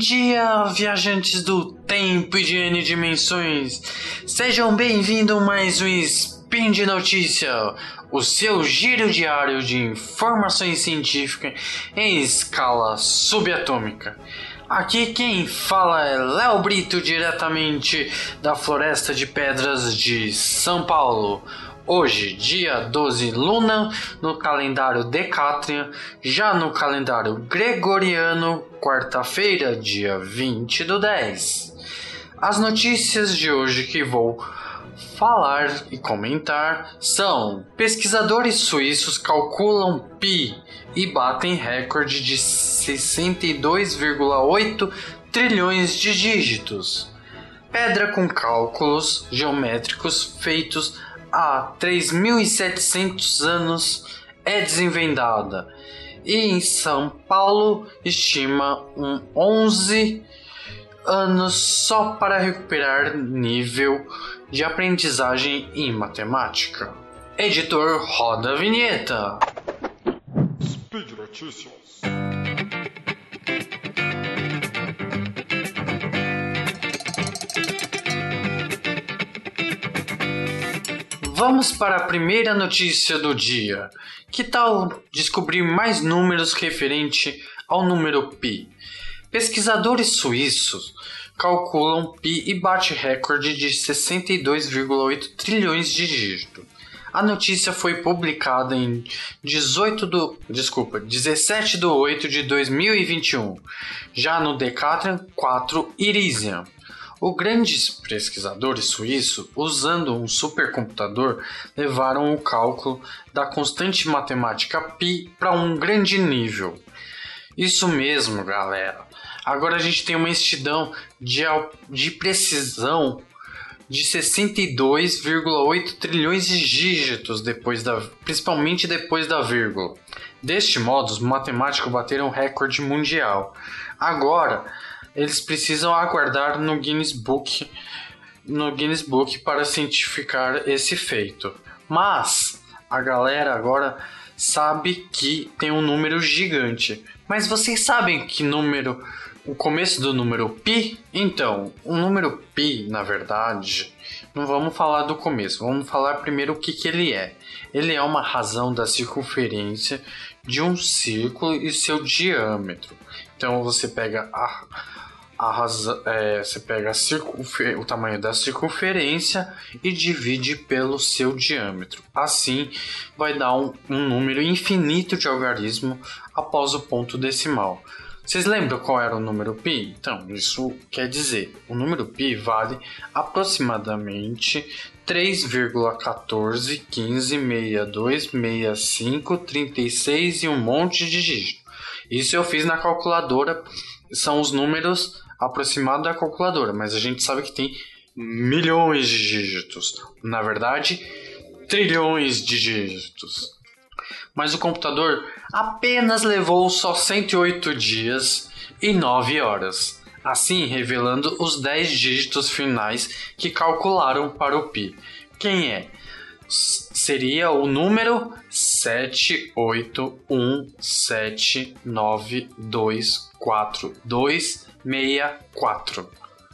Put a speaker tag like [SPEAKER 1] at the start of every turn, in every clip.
[SPEAKER 1] dia, viajantes do tempo e de N dimensões. Sejam bem-vindos a mais um Spin de Notícia, o seu giro diário de informações científicas em escala subatômica. Aqui quem fala é Léo Brito, diretamente da Floresta de Pedras de São Paulo. Hoje, dia 12 Luna, no calendário Decatrian, já no calendário Gregoriano, quarta-feira, dia 20 do 10. As notícias de hoje que vou falar e comentar são: pesquisadores suíços calculam pi e batem recorde de 62,8 trilhões de dígitos. Pedra com cálculos geométricos feitos há 3.700 anos é desenvendada e em São Paulo estima um 11 anos só para recuperar nível de aprendizagem em matemática. Editor roda a vinheta.
[SPEAKER 2] Speed Notícias.
[SPEAKER 1] Vamos para a primeira notícia do dia. Que tal descobrir mais números referente ao número pi? Pesquisadores suíços calculam pi e bate recorde de 62,8 trilhões de dígitos. A notícia foi publicada em 18 do, desculpa, 17 de 8 de 2021, já no Decathlon 4 Irisian. Os grandes pesquisadores suíços, usando um supercomputador, levaram o cálculo da constante matemática π para um grande nível. Isso mesmo, galera. Agora a gente tem uma extidão de, de precisão de 62,8 trilhões de dígitos depois da, principalmente depois da vírgula. Deste modo, os matemáticos bateram o recorde mundial. Agora, eles precisam aguardar no Guinness Book no Guinness Book para cientificar esse feito. Mas a galera agora sabe que tem um número gigante. Mas vocês sabem que número o começo do número pi? Então, o número pi, na verdade, não vamos falar do começo, vamos falar primeiro o que, que ele é. Ele é uma razão da circunferência de um círculo e seu diâmetro. Então você pega a, a razão, é, você pega o tamanho da circunferência e divide pelo seu diâmetro. Assim vai dar um, um número infinito de algarismo após o ponto decimal. Vocês lembram qual era o número pi? Então, isso quer dizer, o número pi vale aproximadamente 3,1415626536 e um monte de dígito. Isso eu fiz na calculadora, são os números aproximados da calculadora, mas a gente sabe que tem milhões de dígitos. Na verdade, trilhões de dígitos mas o computador apenas levou só 108 dias e 9 horas, assim revelando os 10 dígitos finais que calcularam para o pi. Quem é? Seria o número 78117924264.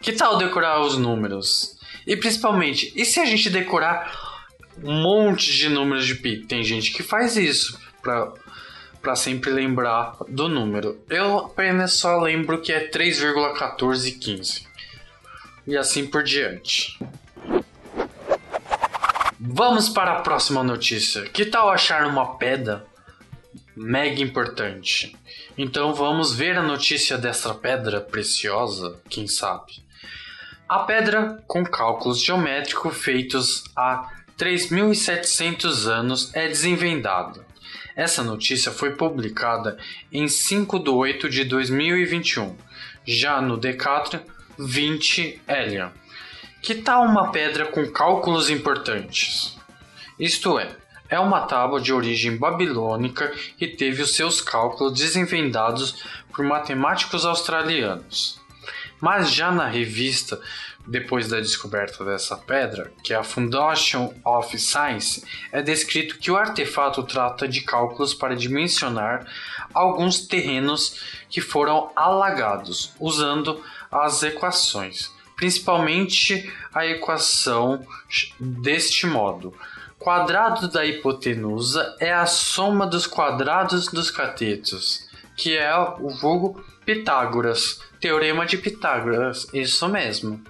[SPEAKER 1] Que tal decorar os números? E principalmente, e se a gente decorar um monte de números de pi. Tem gente que faz isso para para sempre lembrar do número. Eu apenas só lembro que é 3,1415. E assim por diante. Vamos para a próxima notícia. Que tal achar uma pedra mega importante? Então vamos ver a notícia dessa pedra preciosa, quem sabe. A pedra com cálculos geométricos feitos há 3.700 anos é desenvendado. Essa notícia foi publicada em 5 de 8 de 2021, já no Decathlon 20 Elian. Que tal uma pedra com cálculos importantes? Isto é, é uma tábua de origem babilônica que teve os seus cálculos desenvendados por matemáticos australianos. Mas já na revista, depois da descoberta dessa pedra, que é a Foundation of Science, é descrito que o artefato trata de cálculos para dimensionar alguns terrenos que foram alagados, usando as equações, principalmente a equação deste modo. Quadrado da hipotenusa é a soma dos quadrados dos catetos, que é o vulgo Pitágoras, teorema de Pitágoras, isso mesmo.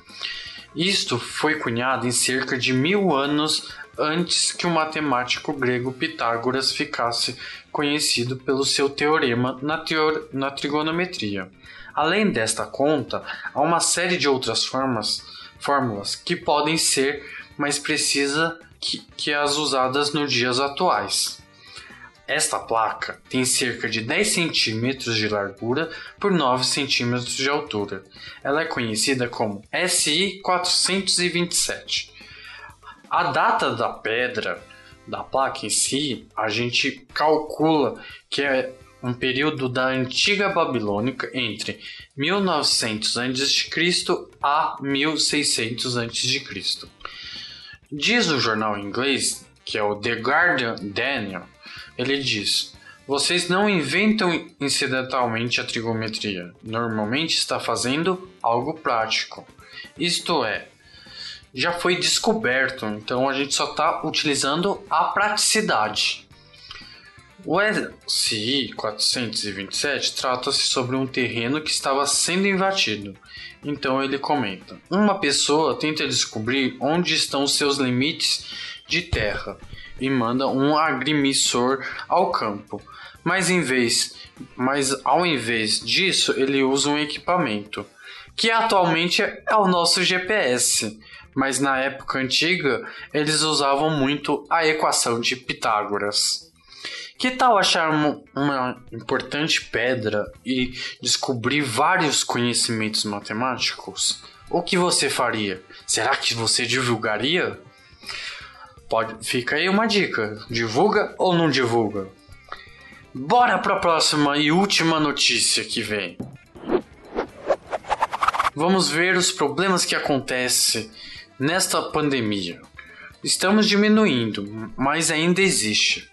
[SPEAKER 1] Isto foi cunhado em cerca de mil anos antes que o matemático grego Pitágoras ficasse conhecido pelo seu teorema na, teor na trigonometria. Além desta conta, há uma série de outras formas, fórmulas que podem ser mais precisas que, que as usadas nos dias atuais. Esta placa tem cerca de 10 centímetros de largura por 9 centímetros de altura. Ela é conhecida como SI 427. A data da pedra da placa em si, a gente calcula que é um período da antiga babilônica entre 1900 a.C. a 1600 a.C. Diz o jornal inglês, que é o The Guardian Daniel, ele diz: Vocês não inventam incidentalmente a trigonometria. Normalmente está fazendo algo prático. Isto é, já foi descoberto, então a gente só está utilizando a praticidade. O SI 427 trata-se sobre um terreno que estava sendo invadido. Então ele comenta: Uma pessoa tenta descobrir onde estão seus limites de terra e manda um agrimensor ao campo. Mas em vez, mas ao invés disso, ele usa um equipamento que atualmente é o nosso GPS. Mas na época antiga, eles usavam muito a equação de Pitágoras. Que tal achar uma, importante pedra e descobrir vários conhecimentos matemáticos? O que você faria? Será que você divulgaria? Pode, fica aí uma dica: divulga ou não divulga? Bora para a próxima e última notícia que vem. Vamos ver os problemas que acontecem nesta pandemia. Estamos diminuindo, mas ainda existe.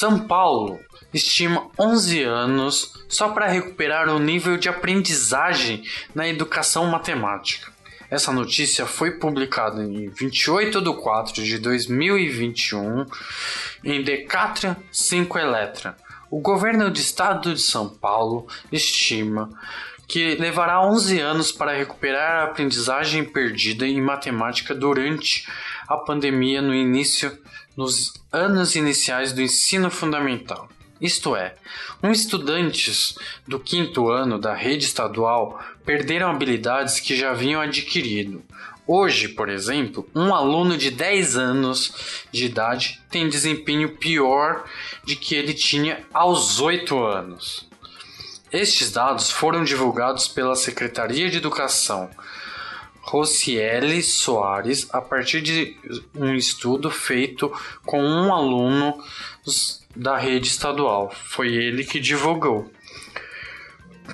[SPEAKER 1] São Paulo estima 11 anos só para recuperar o nível de aprendizagem na educação matemática. Essa notícia foi publicada em 28 de 4 de 2021 em Decatria 5 Eletra. O governo do estado de São Paulo estima que levará 11 anos para recuperar a aprendizagem perdida em matemática durante a pandemia no início nos anos iniciais do ensino fundamental. Isto é, um estudantes do quinto ano da rede estadual perderam habilidades que já haviam adquirido. Hoje, por exemplo, um aluno de 10 anos de idade tem desempenho pior de que ele tinha aos 8 anos. Estes dados foram divulgados pela Secretaria de Educação Rocieli Soares a partir de um estudo feito com um aluno da rede estadual. Foi ele que divulgou.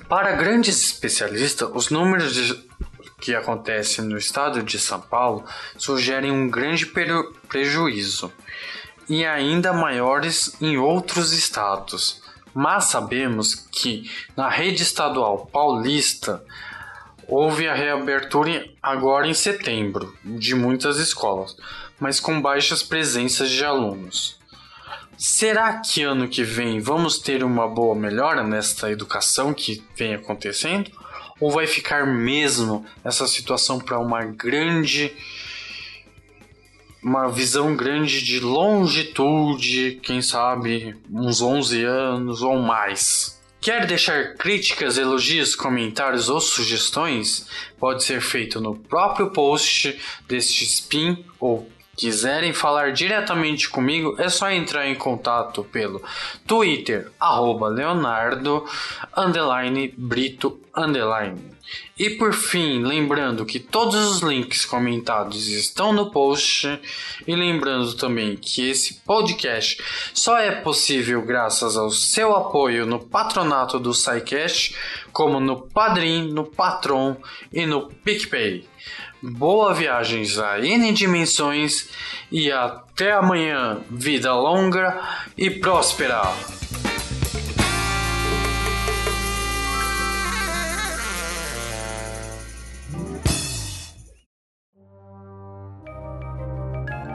[SPEAKER 1] Para grandes especialistas, os números de, que acontecem no estado de São Paulo sugerem um grande prejuízo e ainda maiores em outros estados. Mas sabemos que na rede estadual paulista houve a reabertura agora em setembro de muitas escolas, mas com baixas presenças de alunos. Será que ano que vem vamos ter uma boa melhora nesta educação que vem acontecendo? Ou vai ficar mesmo essa situação para uma grande. uma visão grande de longitude, quem sabe uns 11 anos ou mais? Quer deixar críticas, elogios, comentários ou sugestões? Pode ser feito no próprio post deste spin ou quiserem falar diretamente comigo, é só entrar em contato pelo Twitter, arroba Leonardo, underline, Brito, underline. E por fim, lembrando que todos os links comentados estão no post e lembrando também que esse podcast só é possível graças ao seu apoio no patronato do SciCast, como no Padrim, no Patron e no PicPay. Boa viagens a N dimensões e até amanhã, vida longa e próspera!